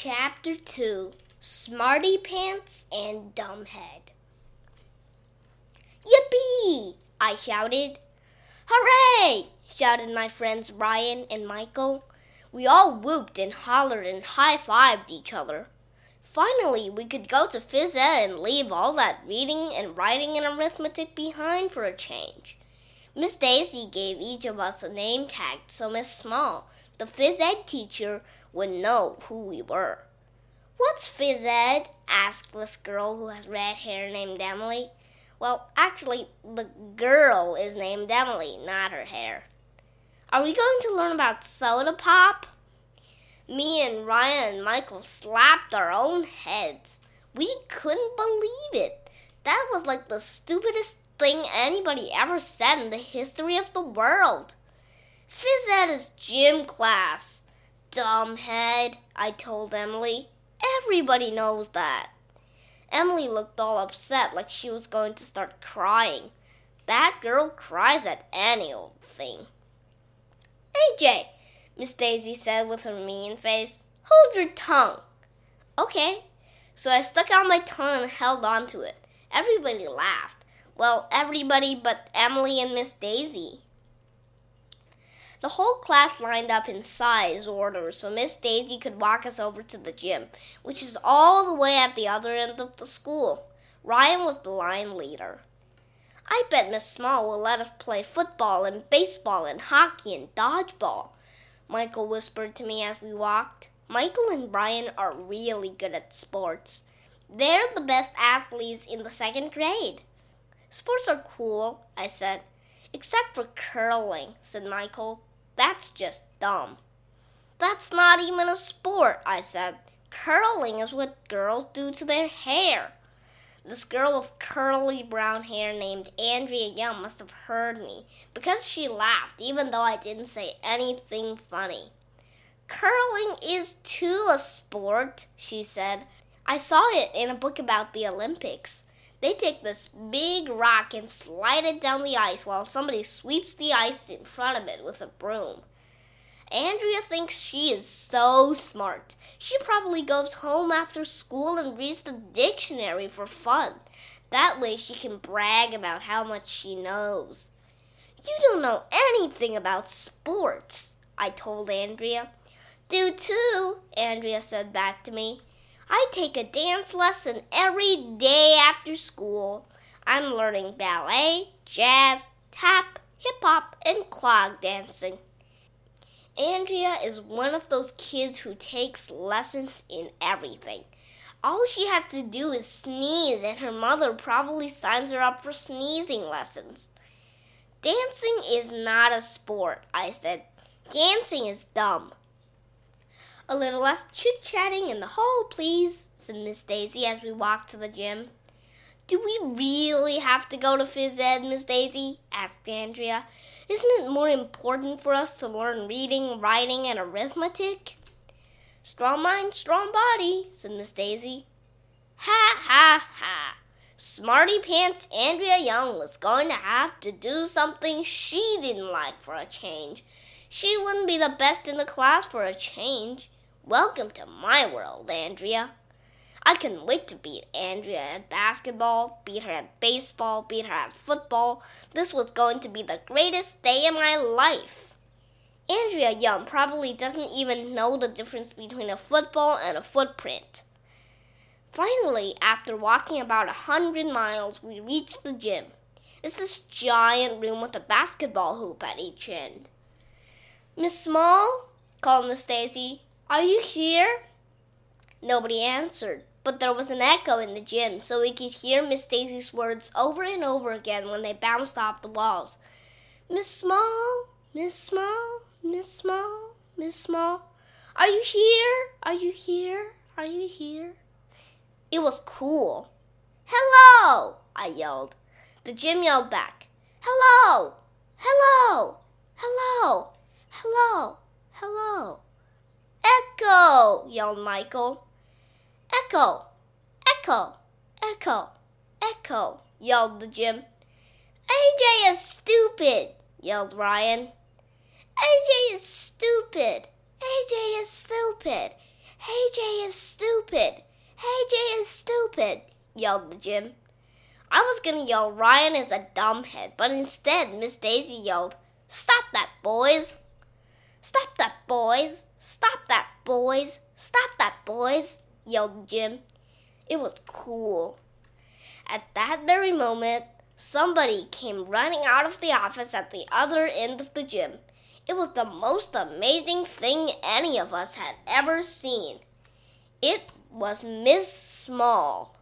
Chapter 2 Smarty Pants and Dumbhead. Yippee! I shouted. Hooray! shouted my friends Ryan and Michael. We all whooped and hollered and high fived each other. Finally, we could go to phys ed and leave all that reading and writing and arithmetic behind for a change. Miss Daisy gave each of us a name tag so Miss Small, the phys ed teacher, would know who we were. What's phys ed? asked this girl who has red hair named Emily. Well, actually, the girl is named Emily, not her hair. Are we going to learn about soda pop? Me and Ryan and Michael slapped our own heads. We couldn't believe it. That was like the stupidest thing anybody ever said in the history of the world. Phys ed is gym class. Dumbhead, I told Emily. Everybody knows that. Emily looked all upset like she was going to start crying. That girl cries at any old thing. AJ, Miss Daisy said with her mean face, hold your tongue. Okay. So I stuck out my tongue and held on to it. Everybody laughed. Well, everybody but Emily and Miss Daisy. The whole class lined up in size order so Miss Daisy could walk us over to the gym, which is all the way at the other end of the school. Ryan was the line leader. I bet Miss Small will let us play football and baseball and hockey and dodgeball, Michael whispered to me as we walked. Michael and Brian are really good at sports. They're the best athletes in the second grade. Sports are cool, I said. Except for curling, said Michael. That's just dumb. That's not even a sport, I said. Curling is what girls do to their hair. This girl with curly brown hair named Andrea Young must have heard me because she laughed, even though I didn't say anything funny. Curling is too a sport, she said. I saw it in a book about the Olympics. They take this big rock and slide it down the ice while somebody sweeps the ice in front of it with a broom. Andrea thinks she is so smart. She probably goes home after school and reads the dictionary for fun. That way she can brag about how much she knows. You don't know anything about sports, I told Andrea. Do too, Andrea said back to me. I take a dance lesson every day after school. I'm learning ballet, jazz, tap, hip hop, and clog dancing. Andrea is one of those kids who takes lessons in everything. All she has to do is sneeze, and her mother probably signs her up for sneezing lessons. Dancing is not a sport, I said. Dancing is dumb. A little less chit chatting in the hall, please, said Miss Daisy as we walked to the gym. Do we really have to go to phys ed, Miss Daisy? asked Andrea. Isn't it more important for us to learn reading, writing, and arithmetic? Strong mind, strong body, said Miss Daisy. Ha ha ha! Smarty Pants Andrea Young was going to have to do something she didn't like for a change. She wouldn't be the best in the class for a change. Welcome to my world, Andrea. I couldn't wait to beat Andrea at basketball, beat her at baseball, beat her at football. This was going to be the greatest day in my life. Andrea Young probably doesn't even know the difference between a football and a footprint. Finally, after walking about a hundred miles, we reached the gym. It's this giant room with a basketball hoop at each end. Miss Small, called Miss Daisy, are you here? Nobody answered, but there was an echo in the gym, so we could hear Miss Daisy's words over and over again when they bounced off the walls. Miss Small, Miss Small, Miss Small, Miss Small. Are you here? Are you here? Are you here? It was cool. Hello! I yelled. The gym yelled back. Hello! Hello! Hello! Hello! Hello! Echo! yelled Michael. Echo! Echo! Echo! Echo! yelled the gym. AJ is stupid! yelled Ryan. AJ is stupid! AJ is stupid! AJ is stupid! AJ is stupid! yelled the gym. I was gonna yell Ryan is a dumbhead, but instead Miss Daisy yelled, Stop that, boys! Stop that, boys! Stop that, boys! Stop that, boys! yelled gym. It was cool. At that very moment, somebody came running out of the office at the other end of the gym. It was the most amazing thing any of us had ever seen. It was Miss Small.